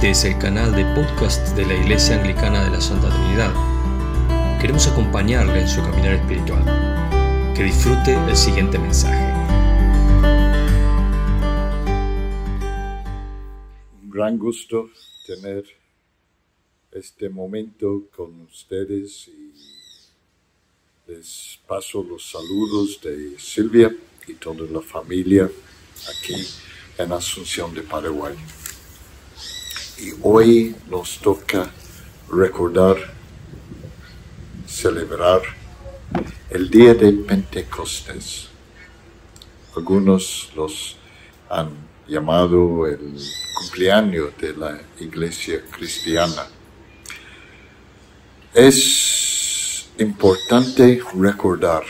Este es el canal de podcast de la Iglesia Anglicana de la Santa Trinidad. Queremos acompañarle en su caminar espiritual. Que disfrute el siguiente mensaje. Un gran gusto tener este momento con ustedes y les paso los saludos de Silvia y toda la familia aquí en Asunción de Paraguay. Y hoy nos toca recordar, celebrar el día de Pentecostés. Algunos los han llamado el cumpleaños de la iglesia cristiana. Es importante recordar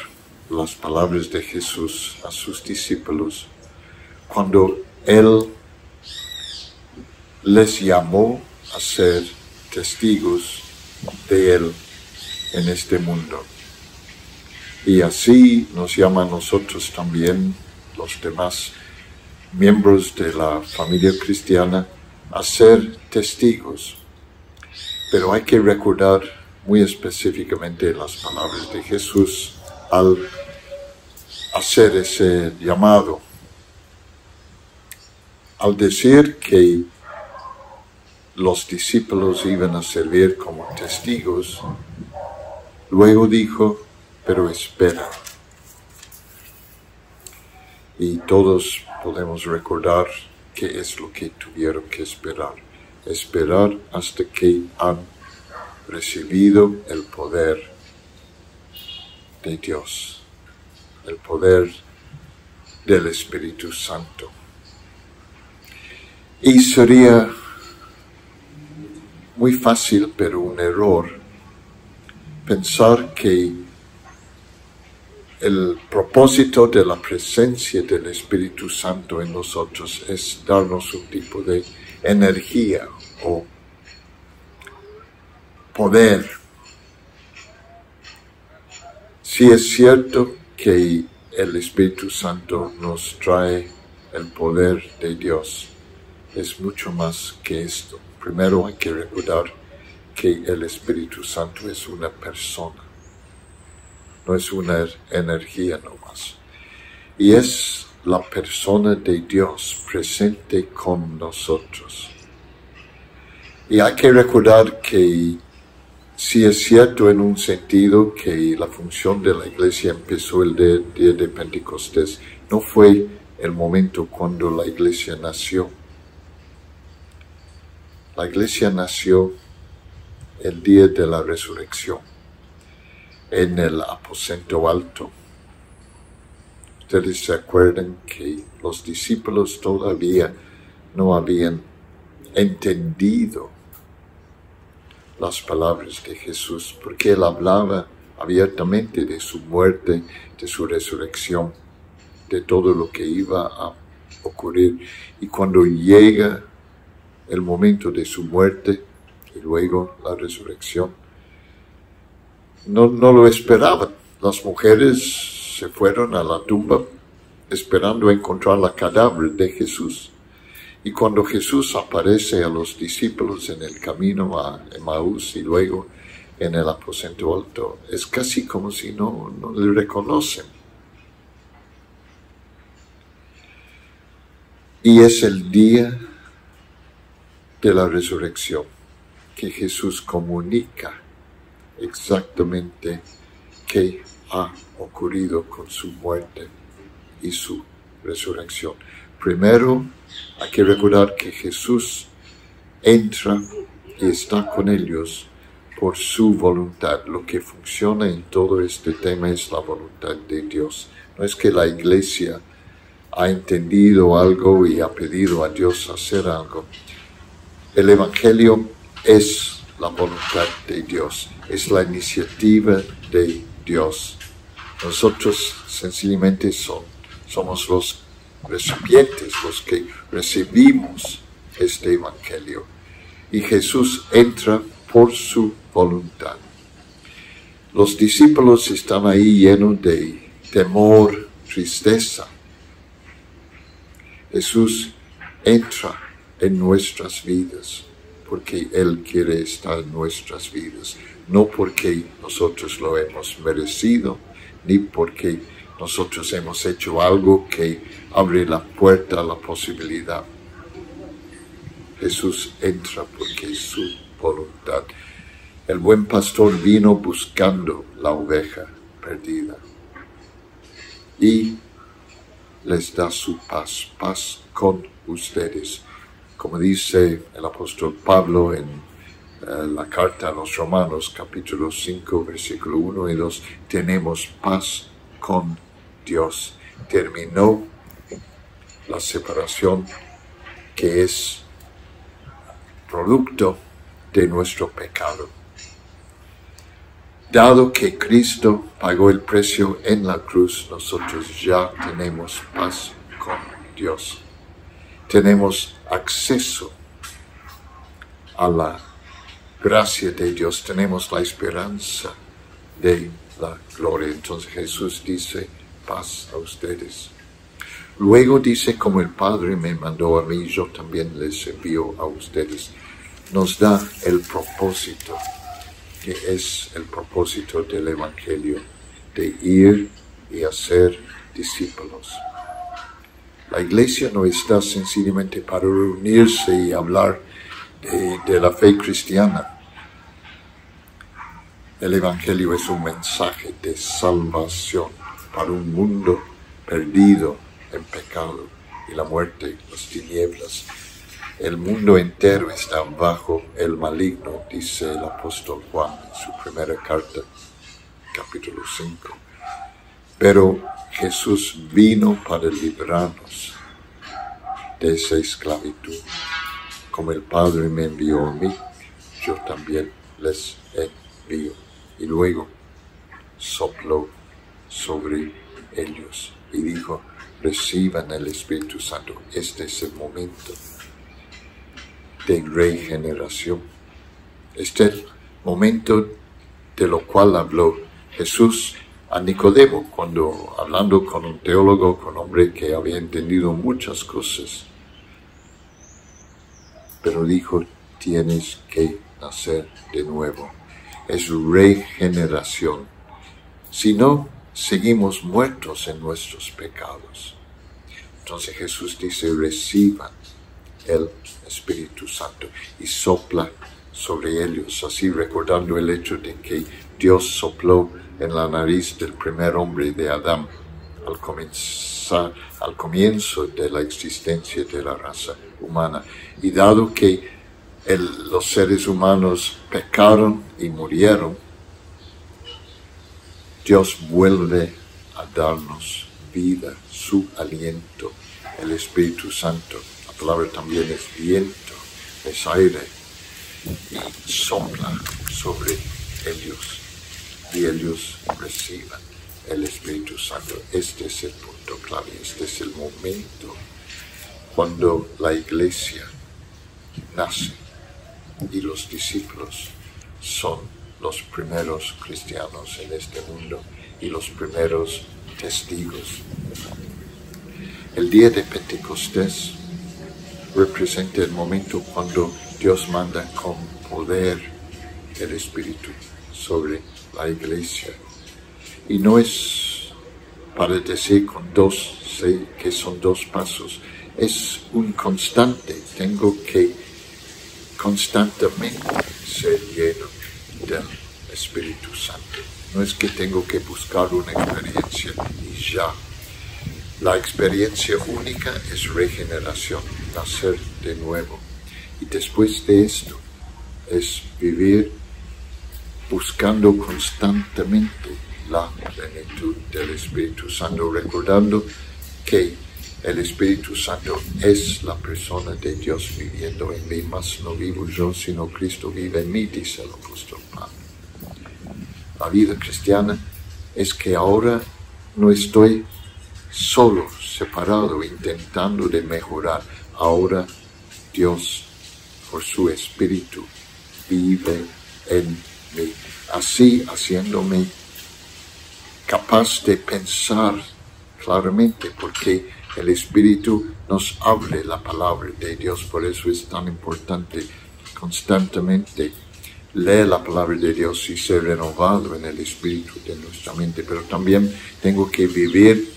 las palabras de Jesús a sus discípulos cuando Él les llamó a ser testigos de Él en este mundo. Y así nos llama a nosotros también, los demás miembros de la familia cristiana, a ser testigos. Pero hay que recordar muy específicamente las palabras de Jesús al hacer ese llamado. Al decir que los discípulos iban a servir como testigos, luego dijo, pero espera. Y todos podemos recordar qué es lo que tuvieron que esperar. Esperar hasta que han recibido el poder de Dios, el poder del Espíritu Santo. Y sería muy fácil, pero un error, pensar que el propósito de la presencia del Espíritu Santo en nosotros es darnos un tipo de energía o poder. Si es cierto que el Espíritu Santo nos trae el poder de Dios, es mucho más que esto. Primero hay que recordar que el Espíritu Santo es una persona, no es una energía nomás. Y es la persona de Dios presente con nosotros. Y hay que recordar que si es cierto en un sentido que la función de la iglesia empezó el día de Pentecostés, no fue el momento cuando la iglesia nació la iglesia nació el día de la resurrección en el aposento alto. Ustedes se acuerdan que los discípulos todavía no habían entendido las palabras de Jesús, porque él hablaba abiertamente de su muerte, de su resurrección, de todo lo que iba a ocurrir. Y cuando llega el momento de su muerte y luego la resurrección. No, no lo esperaban. Las mujeres se fueron a la tumba esperando encontrar la cadáver de Jesús. Y cuando Jesús aparece a los discípulos en el camino a Emmaús y luego en el aposento alto, es casi como si no, no le reconocen. Y es el día de la resurrección, que Jesús comunica exactamente qué ha ocurrido con su muerte y su resurrección. Primero, hay que recordar que Jesús entra y está con ellos por su voluntad. Lo que funciona en todo este tema es la voluntad de Dios. No es que la iglesia ha entendido algo y ha pedido a Dios hacer algo. El Evangelio es la voluntad de Dios, es la iniciativa de Dios. Nosotros sencillamente somos los recipientes, los que recibimos este Evangelio. Y Jesús entra por su voluntad. Los discípulos están ahí llenos de temor, tristeza. Jesús entra en nuestras vidas porque Él quiere estar en nuestras vidas, no porque nosotros lo hemos merecido, ni porque nosotros hemos hecho algo que abre la puerta a la posibilidad. Jesús entra porque es su voluntad. El buen pastor vino buscando la oveja perdida y les da su paz, paz con ustedes. Como dice el apóstol Pablo en eh, la carta a los Romanos, capítulo 5, versículo 1 y 2, tenemos paz con Dios. Terminó la separación que es producto de nuestro pecado. Dado que Cristo pagó el precio en la cruz, nosotros ya tenemos paz con Dios. Tenemos acceso a la gracia de Dios, tenemos la esperanza de la gloria. Entonces Jesús dice, paz a ustedes. Luego dice, como el Padre me mandó a mí, yo también les envío a ustedes. Nos da el propósito que es el propósito del Evangelio, de ir y hacer discípulos. La iglesia no está sencillamente para reunirse y hablar de, la fe cristiana. El Evangelio es un mensaje de salvación para un mundo perdido en pecado y la muerte, las tinieblas, el mundo entero está bajo el maligno, dice el apóstol Juan en su primera carta, capítulo 5. Pero Jesús vino para librarnos de esa esclavitud. Como el Padre me envió a mí, yo también les envío. Y luego sopló sobre ellos y dijo, reciban el Espíritu Santo. Este es el momento de regeneración. Este es el momento de lo cual habló Jesús a Nicodemo cuando hablando con un teólogo, con un hombre que había entendido muchas cosas. Pero dijo, tienes que nacer de nuevo. Es regeneración. Si no, seguimos muertos en nuestros pecados. Entonces Jesús dice, reciban el Espíritu Santo y sopla sobre ellos, así recordando el hecho de que Dios sopló en la nariz del primer hombre de Adán al comienzo de la existencia de la raza humana. Y dado que los seres humanos pecaron y murieron, Dios vuelve a darnos vida, su aliento, el Espíritu Santo palabra también es viento, es aire, y sopla sobre ellos, y ellos reciban el Espíritu Santo. Este es el punto clave, este es el momento cuando la iglesia nace y los discípulos son los primeros cristianos en este mundo y los primeros testigos. El día de Pentecostés representa el momento cuando Dios manda con poder el Espíritu sobre la iglesia. Y no es para decir con dos, sé que son dos pasos, es un constante. Tengo que constantemente ser lleno del Espíritu Santo. No es que tengo que buscar una experiencia y ya la experiencia única es regeneración, nacer de nuevo. Y después de esto es vivir buscando constantemente la plenitud del Espíritu Santo, recordando que el Espíritu Santo es la persona de Dios viviendo en mí, más no vivo yo, sino Cristo vive en mí, dice el apóstol Pablo. La vida cristiana es que ahora no estoy solo, separado, intentando de mejorar. Ahora Dios, por su Espíritu, vive en mí, así haciéndome capaz de pensar claramente, porque el Espíritu nos abre la palabra de Dios, por eso es tan importante constantemente leer la palabra de Dios y ser renovado en el espíritu de nuestra mente, pero también tengo que vivir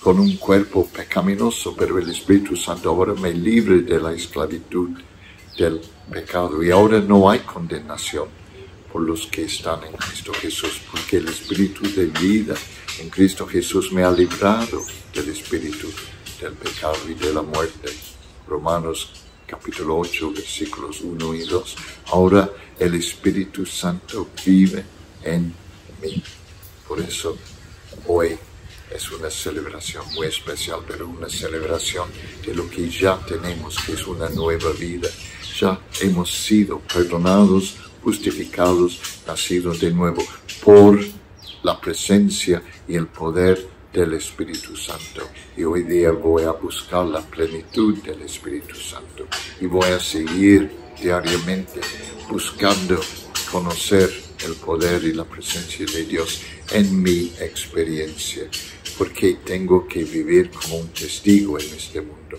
con un cuerpo pecaminoso, pero el Espíritu Santo ahora me libre de la esclavitud del pecado. Y ahora no hay condenación por los que están en Cristo Jesús, porque el Espíritu de vida en Cristo Jesús me ha librado del Espíritu del pecado y de la muerte. Romanos capítulo 8, versículos 1 y 2. Ahora el Espíritu Santo vive en mí. Por eso hoy es una celebración muy especial, pero una celebración de lo que ya tenemos, que es una nueva vida. Ya hemos sido perdonados, justificados, nacidos de nuevo por la presencia y el poder del Espíritu Santo. Y hoy día voy a buscar la plenitud del Espíritu Santo y voy a seguir diariamente buscando conocer el poder y la presencia de Dios en mi experiencia, porque tengo que vivir como un testigo en este mundo.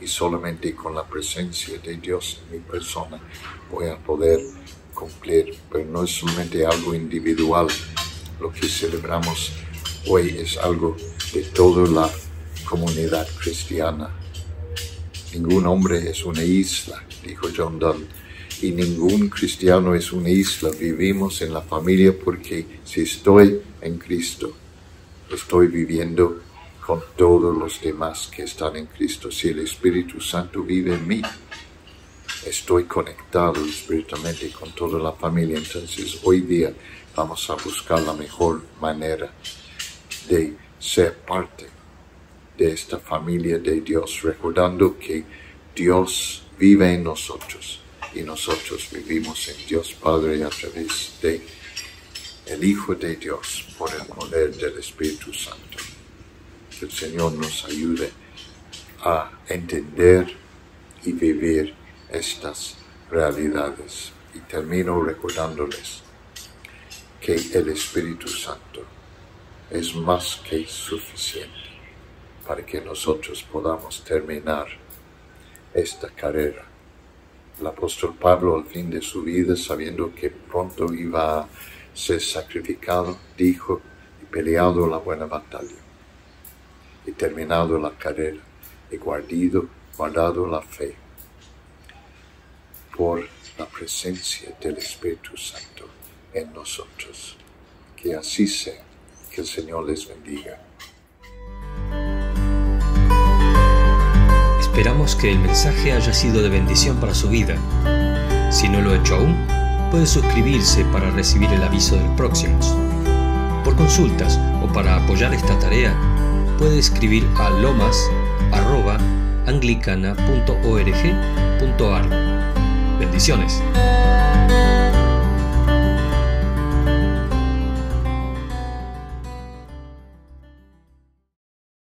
Y solamente con la presencia de Dios en mi persona voy a poder cumplir, pero no es solamente algo individual lo que celebramos hoy es algo de toda la comunidad cristiana. Ningún hombre es una isla, dijo John Donne, y ningún cristiano es una isla. Vivimos en la familia porque si estoy en Cristo, estoy viviendo con todos los demás que están en Cristo. Si el Espíritu Santo vive en mí, estoy conectado espiritualmente con toda la familia. Entonces hoy día vamos a buscar la mejor manera de ser parte de esta familia de Dios, recordando que Dios vive en nosotros y nosotros vivimos en Dios Padre a través de el Hijo de Dios por el poder del Espíritu Santo. Que el Señor nos ayude a entender y vivir estas realidades. Y termino recordándoles que el Espíritu Santo es más que suficiente para que nosotros podamos terminar esta carrera. El apóstol Pablo al fin de su vida, sabiendo que pronto iba a ser sacrificado, dijo, y peleado la buena batalla, y terminado la carrera, y guardado, guardado la fe, por la presencia del Espíritu Santo en nosotros. Que así sea. Que el Señor les bendiga. Esperamos que el mensaje haya sido de bendición para su vida. Si no lo ha hecho aún, puede suscribirse para recibir el aviso del próximo. Por consultas o para apoyar esta tarea, puede escribir a lomas.anglicana.org.ar. Bendiciones.